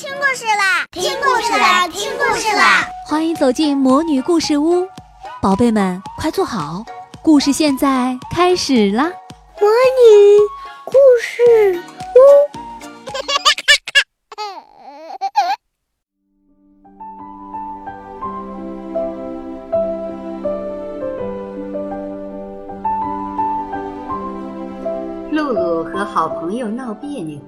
听故事啦！听故事啦！听故事啦！欢迎走进魔女故事屋，宝贝们快坐好，故事现在开始啦！魔女故事屋，露露和好朋友闹别扭。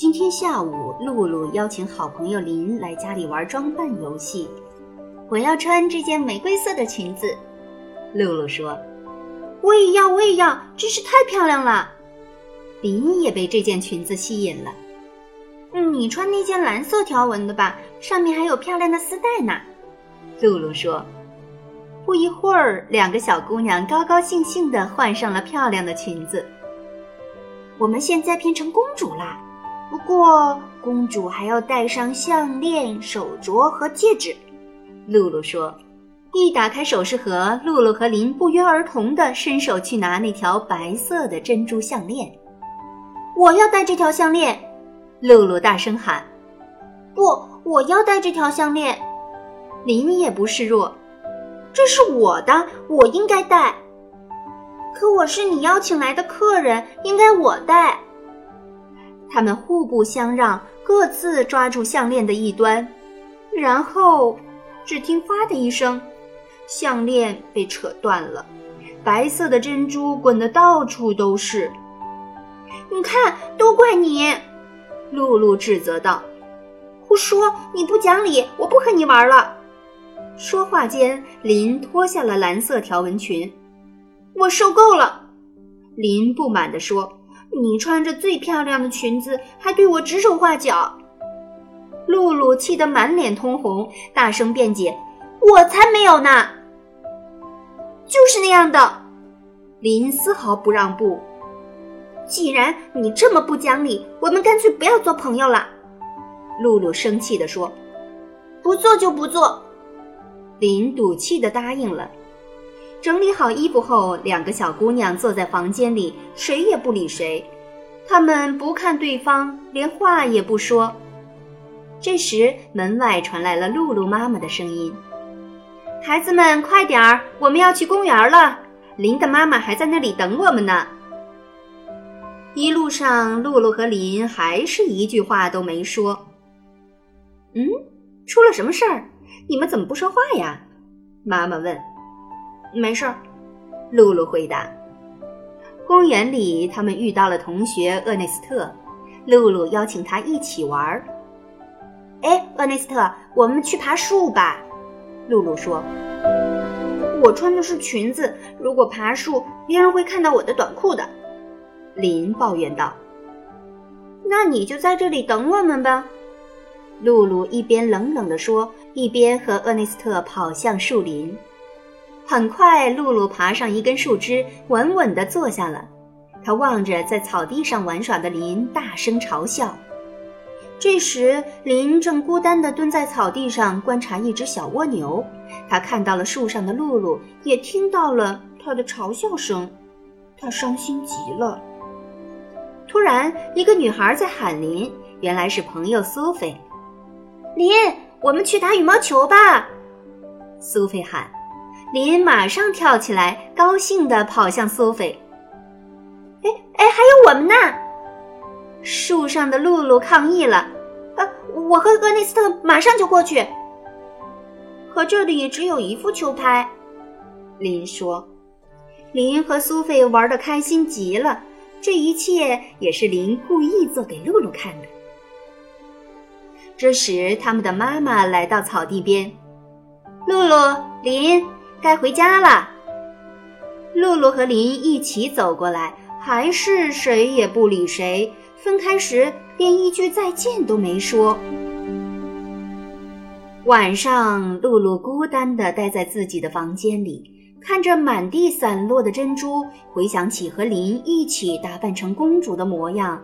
今天下午，露露邀请好朋友林来家里玩装扮游戏。我要穿这件玫瑰色的裙子，露露说。我也要，我也要，真是太漂亮了。林也被这件裙子吸引了。嗯，你穿那件蓝色条纹的吧，上面还有漂亮的丝带呢。露露说。不一会儿，两个小姑娘高高兴兴地换上了漂亮的裙子。我们现在变成公主啦。不过，公主还要戴上项链、手镯和戒指。露露说：“一打开首饰盒，露露和林不约而同地伸手去拿那条白色的珍珠项链。我要戴这条项链！”露露大声喊。“不，我要戴这条项链！”林也不示弱。“这是我的，我应该戴。”“可我是你邀请来的客人，应该我戴。”他们互不相让，各自抓住项链的一端，然后，只听“哗”的一声，项链被扯断了，白色的珍珠滚得到处都是。你看，都怪你！露露指责道。“胡说！你不讲理！我不和你玩了！”说话间，林脱下了蓝色条纹裙。“我受够了！”林不满地说。你穿着最漂亮的裙子，还对我指手画脚。露露气得满脸通红，大声辩解：“我才没有呢！”就是那样的。林丝毫不让步。既然你这么不讲理，我们干脆不要做朋友了。”露露生气地说。“不做就不做。”林赌气地答应了。整理好衣服后，两个小姑娘坐在房间里，谁也不理谁。她们不看对方，连话也不说。这时，门外传来了露露妈妈的声音：“孩子们，快点儿，我们要去公园了。林的妈妈还在那里等我们呢。”一路上，露露和林还是一句话都没说。嗯，出了什么事儿？你们怎么不说话呀？妈妈问。没事儿，露露回答。公园里，他们遇到了同学厄内斯特，露露邀请他一起玩儿。哎，厄内斯特，我们去爬树吧。露露说：“我穿的是裙子，如果爬树，别人会看到我的短裤的。”林抱怨道。“那你就在这里等我们吧。”露露一边冷冷地说，一边和厄内斯特跑向树林。很快，露露爬上一根树枝，稳稳地坐下了。她望着在草地上玩耍的林，大声嘲笑。这时，林正孤单地蹲在草地上观察一只小蜗牛。他看到了树上的露露，也听到了他的嘲笑声，他伤心极了。突然，一个女孩在喊林，原来是朋友苏菲。林，我们去打羽毛球吧！苏菲喊。林马上跳起来，高兴地跑向苏菲。哎哎，还有我们呢！树上的露露抗议了。呃，我和格内斯特马上就过去。可这里只有一副球拍，林说。林和苏菲玩得开心极了，这一切也是林故意做给露露看的。这时，他们的妈妈来到草地边，露露，林。该回家了。露露和林一起走过来，还是谁也不理谁。分开时，连一句再见都没说。晚上，露露孤单地待在自己的房间里，看着满地散落的珍珠，回想起和林一起打扮成公主的模样，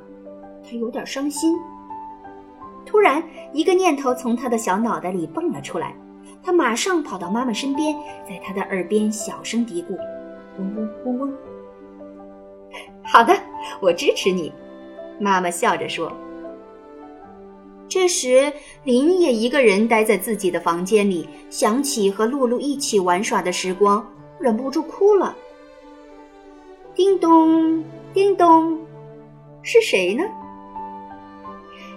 她有点伤心。突然，一个念头从她的小脑袋里蹦了出来。他马上跑到妈妈身边，在她的耳边小声嘀咕：“嗡嗡嗡嗡。”好的，我支持你。”妈妈笑着说。这时，林也一个人待在自己的房间里，想起和露露一起玩耍的时光，忍不住哭了。叮咚，叮咚，是谁呢？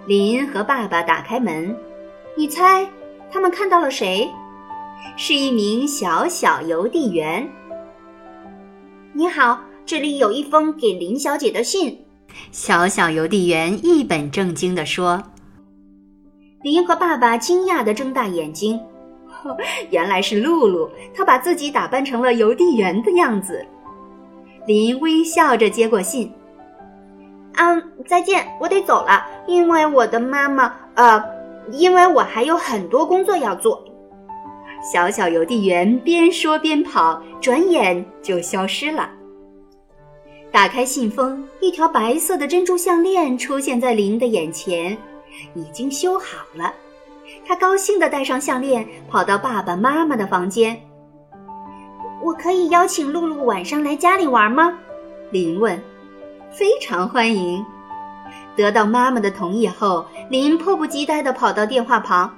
林和爸爸打开门，你猜他们看到了谁？是一名小小邮递员。你好，这里有一封给林小姐的信。小小邮递员一本正经地说。林和爸爸惊讶地睁大眼睛，原来是露露，她把自己打扮成了邮递员的样子。林微笑着接过信，嗯，再见，我得走了，因为我的妈妈，呃，因为我还有很多工作要做。小小邮递员边说边跑，转眼就消失了。打开信封，一条白色的珍珠项链出现在林的眼前。已经修好了，他高兴地戴上项链，跑到爸爸妈妈的房间。我可以邀请露露晚上来家里玩吗？林问。非常欢迎。得到妈妈的同意后，林迫不及待地跑到电话旁。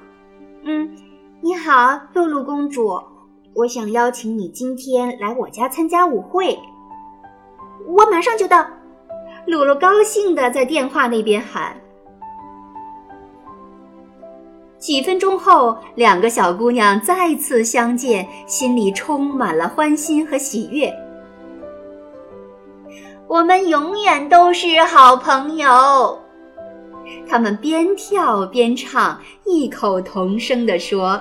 嗯，你好，露露公主，我想邀请你今天来我家参加舞会。我马上就到。露露高兴地在电话那边喊。几分钟后，两个小姑娘再次相见，心里充满了欢欣和喜悦。我们永远都是好朋友。她们边跳边唱，异口同声地说。